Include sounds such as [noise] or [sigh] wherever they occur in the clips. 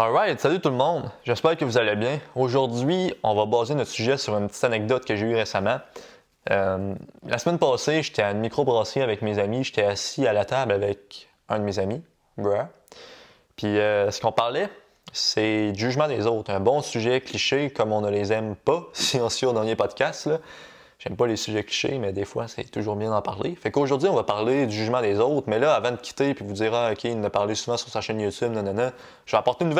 Alright, salut tout le monde, j'espère que vous allez bien. Aujourd'hui, on va baser notre sujet sur une petite anecdote que j'ai eue récemment. Euh, la semaine passée, j'étais à une microbrasserie avec mes amis, j'étais assis à la table avec un de mes amis, bruh. Puis euh, ce qu'on parlait, c'est jugement des autres. Un bon sujet cliché comme on ne les aime pas, [laughs] si on suit au dernier podcast. J'aime pas les sujets clichés, mais des fois, c'est toujours bien d'en parler. Fait qu'aujourd'hui, on va parler du jugement des autres. Mais là, avant de quitter puis vous dire, ah, OK, il en a parlé souvent sur sa chaîne YouTube, nanana, je vais apporter une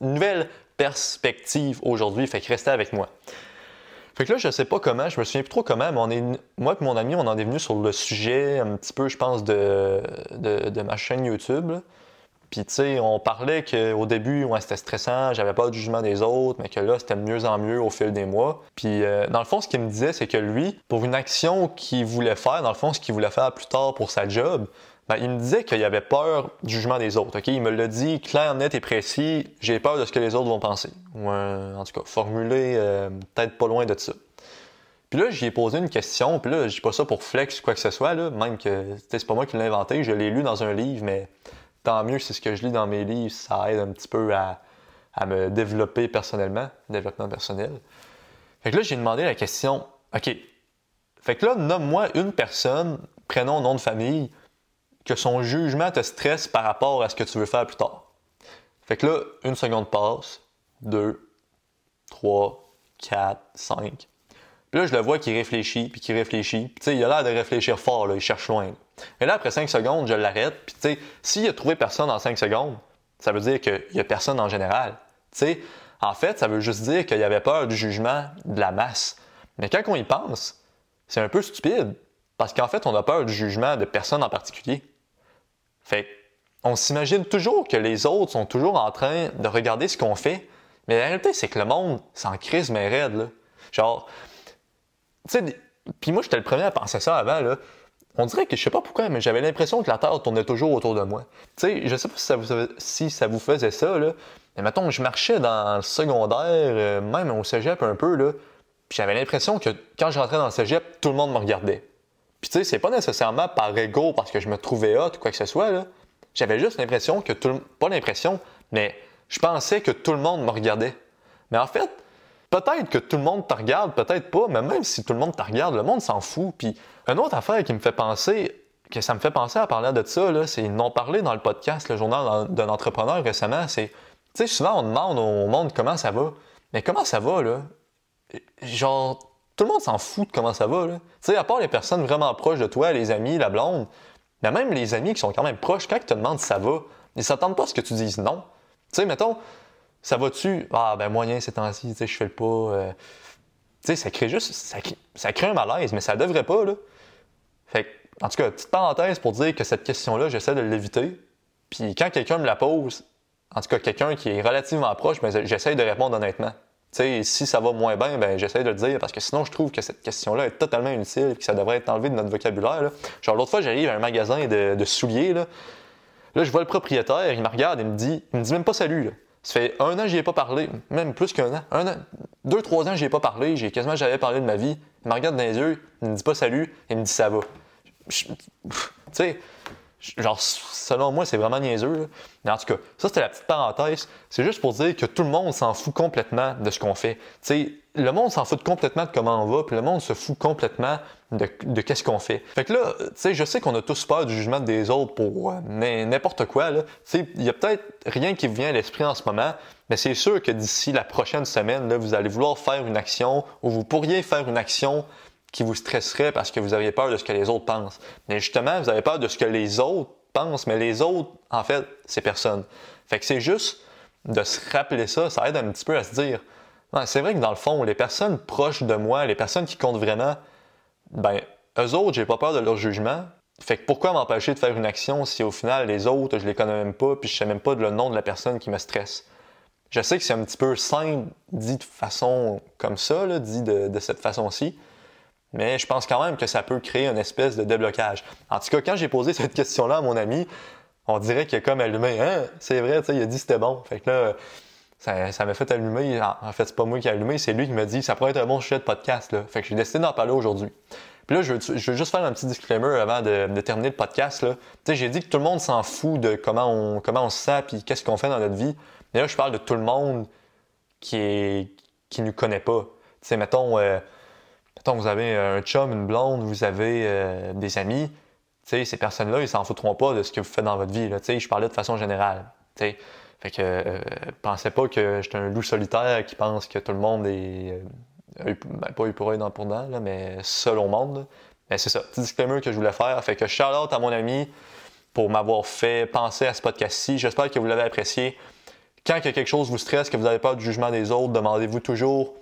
nouvelle, perspective aujourd'hui. Fait que restez avec moi. Fait que là, je sais pas comment, je me souviens plus trop comment, mais on est, moi et mon ami, on en est venu sur le sujet un petit peu, je pense, de, de, ma chaîne YouTube. Puis, tu sais, on parlait qu'au début, c'était stressant, j'avais pas de jugement des autres, mais que là, c'était de mieux en mieux au fil des mois. Puis, euh, dans le fond, ce qu'il me disait, c'est que lui, pour une action qu'il voulait faire, dans le fond, ce qu'il voulait faire plus tard pour sa job, ben, il me disait qu'il avait peur du jugement des autres. Il me l'a dit clair, net et précis, j'ai peur de ce que les autres vont penser. Ou en tout cas, formulé euh, peut-être pas loin de ça. Puis là, j'y ai posé une question, puis là, je dis pas ça pour flex ou quoi que ce soit, même que c'est pas moi qui l'ai inventé, je l'ai lu dans un livre, mais tant mieux si ce que je lis dans mes livres, ça aide un petit peu à, me développer personnellement, développement personnel. Fait que là, j'ai demandé la question, OK, fait que là, nomme-moi une personne, prénom, nom de famille, que son jugement te stresse par rapport à ce que tu veux faire plus tard. Fait que là, une seconde passe, deux, trois, quatre, cinq. Là, je le vois qui réfléchit, puis qui réfléchit. Tu sais, il a l'air de réfléchir fort, là, il cherche loin. Et là, après 5 secondes, je l'arrête. Puis, tu sais, s'il a trouvé personne en 5 secondes, ça veut dire qu'il n'y a personne en général. Tu sais, en fait, ça veut juste dire qu'il avait peur du jugement de la masse. Mais quand on y pense, c'est un peu stupide. Parce qu'en fait, on a peur du jugement de personne en particulier. Fait on s'imagine toujours que les autres sont toujours en train de regarder ce qu'on fait. Mais la réalité, c'est que le monde s'en crise mais raide, là. Genre, sais, puis moi, j'étais le premier à penser ça avant, là on dirait que je sais pas pourquoi, mais j'avais l'impression que la Terre tournait toujours autour de moi. Tu sais, je sais pas si ça vous, faisait ça, là, mais mettons, je marchais dans le secondaire, euh, même au cégep un peu, là, puis j'avais l'impression que quand je rentrais dans le cégep, tout le monde me regardait. Puis tu sais, c'est pas nécessairement par ego parce que je me trouvais hot ou quoi que ce soit, là. J'avais juste l'impression que tout le... Pas l'impression, mais je pensais que tout le monde me regardait. Mais en fait, peut-être que tout le monde te regarde, peut-être pas, mais même si tout le monde te regarde, le monde s'en fout. Puis une autre affaire qui me fait penser, que ça me fait penser à parler de ça, c'est ils n'ont parlé dans le podcast, le journal d'un entrepreneur récemment, c'est, tu sais, souvent on demande au monde comment ça va, mais comment ça va, là? Genre, tout le monde s'en fout de comment ça va, là. Tu sais, à part les personnes vraiment proches de toi, les amis, la blonde, mais même les amis qui sont quand même proches, quand ils te demandent ça va, ils s'attendent pas à ce que tu dises non. Tu sais, mettons, ça va-tu? Ah, ben moyen ces temps-ci, tu sais, je fais le pas. Euh. Tu sais, ça crée juste, ça, ça, crée un malaise, mais ça devrait pas, là. Fait en tout cas, petite parenthèse pour dire que cette question-là, j'essaie de l'éviter. Puis quand quelqu'un me la pose, en tout cas quelqu'un qui est relativement proche, ben, j'essaie de répondre honnêtement. Tu sais, si ça va moins bien, ben j'essaie de le dire parce que sinon je trouve que cette question-là est totalement inutile et que ça devrait être enlevé de notre vocabulaire. Là. Genre l'autre fois, j'arrive à un magasin de, de, souliers, là. là, je vois le propriétaire, il me regarde et me dit, il me dit même pas salut. Là. Ça fait un an, j'y ai pas parlé, même plus qu'un an. Un an, deux, trois ans, j'y ai pas parlé, j'ai quasiment jamais parlé de ma vie. Il me regarde dans les yeux, il me dit pas salut, il me dit ça va tu sais, genre, selon moi, c'est vraiment niaiseux. Mais en tout cas, ça, c'était la petite parenthèse. C'est juste pour dire que tout le monde s'en fout complètement de ce qu'on fait. Tu sais, le monde s'en fout complètement de comment on va, puis le monde se fout complètement de, de qu'est-ce qu'on fait. Fait que là, tu sais, je sais qu'on a tous peur du jugement des autres pour euh, n'importe quoi, là. Tu sais, il y a peut-être rien qui vous vient à l'esprit en ce moment, mais c'est sûr que d'ici la prochaine semaine, là, vous allez vouloir faire une action, ou vous pourriez faire une action qui vous stresserait parce que vous aviez peur de ce que les autres pensent. Mais justement, vous avez peur de ce que les autres pensent, mais les autres, en fait, c'est personne. Fait que c'est juste de se rappeler ça, ça aide un petit peu à se dire, c'est vrai que dans le fond, les personnes proches de moi, les personnes qui comptent vraiment, ben, eux autres, j'ai pas peur de leur jugement. Fait que pourquoi m'empêcher de faire une action si au final les autres, je les connais même pas, puis je sais même pas le nom de la personne qui me stresse? Je sais que c'est un petit peu simple dit de façon comme ça, dit de cette façon-ci, mais je pense quand même que ça peut créer une espèce de déblocage. En tout cas, quand j'ai posé cette question-là à mon ami, on dirait qu'il a comme allumé. Hein? C'est vrai, tu sais, il a dit c'était bon. Fait que là, ça, m'a fait allumer. En fait, c'est pas moi qui ai allumé, c'est lui qui m'a dit ça pourrait être un bon sujet de podcast. Là. Fait que j'ai décidé d'en parler aujourd'hui. Puis là, je veux, juste faire un petit disclaimer avant de, terminer le podcast. Tu sais, j'ai dit que tout le monde s'en fout de comment on, comment on se sent puis qu'est-ce qu'on fait dans notre vie. Mais là, je parle de tout le monde qui est qui nous connaît pas. Tu sais, mettons, euh, mettons, vous avez un chum, une blonde, vous avez euh, des amis. Ces personnes-là, ils s'en foutront pas de ce que vous faites dans votre vie. Là. Je parlais de façon générale. Tu sais, fait que euh, pensez pas que j'étais un loup solitaire qui pense que tout le monde est ben, pas eu pour œil dans pour là, mais seul au monde. Mais c'est ça, petit disclaimer que je voulais faire. Fait que shout out à mon ami pour m'avoir fait penser à ce podcast-ci. J'espère que vous l'avez apprécié. Quand quelque chose vous stresse, que vous n'avez pas de jugement des autres, demandez-vous toujours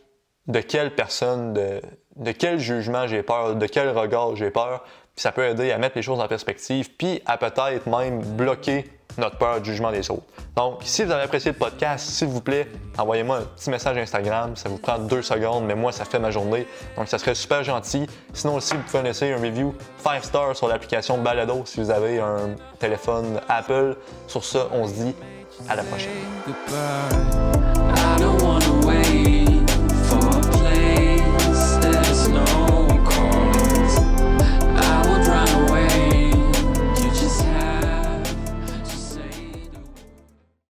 de quelle personne, de, de quel jugement j'ai peur, de quel regard j'ai peur. Puis ça peut aider à mettre les choses en perspective, puis à peut-être même bloquer notre peur du jugement des autres. Donc, si vous avez apprécié le podcast, s'il vous plaît, envoyez-moi un petit message Instagram. Ça vous prend deux secondes, mais moi, ça fait ma journée. Donc, ça serait super gentil. Sinon aussi, vous pouvez laisser un review 5 stars sur l'application Balado si vous avez un téléphone Apple. Sur ça, on se dit à la prochaine.